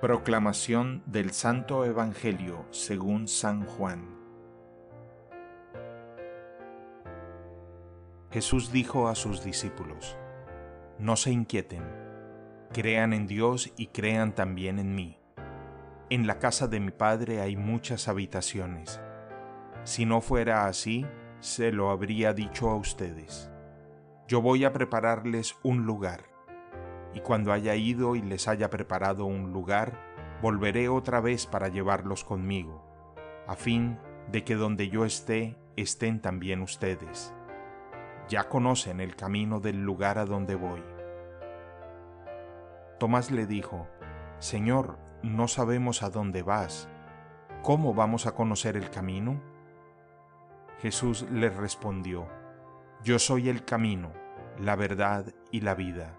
Proclamación del Santo Evangelio según San Juan. Jesús dijo a sus discípulos, No se inquieten, crean en Dios y crean también en mí. En la casa de mi Padre hay muchas habitaciones. Si no fuera así, se lo habría dicho a ustedes. Yo voy a prepararles un lugar y cuando haya ido y les haya preparado un lugar, volveré otra vez para llevarlos conmigo, a fin de que donde yo esté, estén también ustedes. Ya conocen el camino del lugar a donde voy. Tomás le dijo, Señor, no sabemos a dónde vas. ¿Cómo vamos a conocer el camino? Jesús le respondió, Yo soy el camino, la verdad y la vida.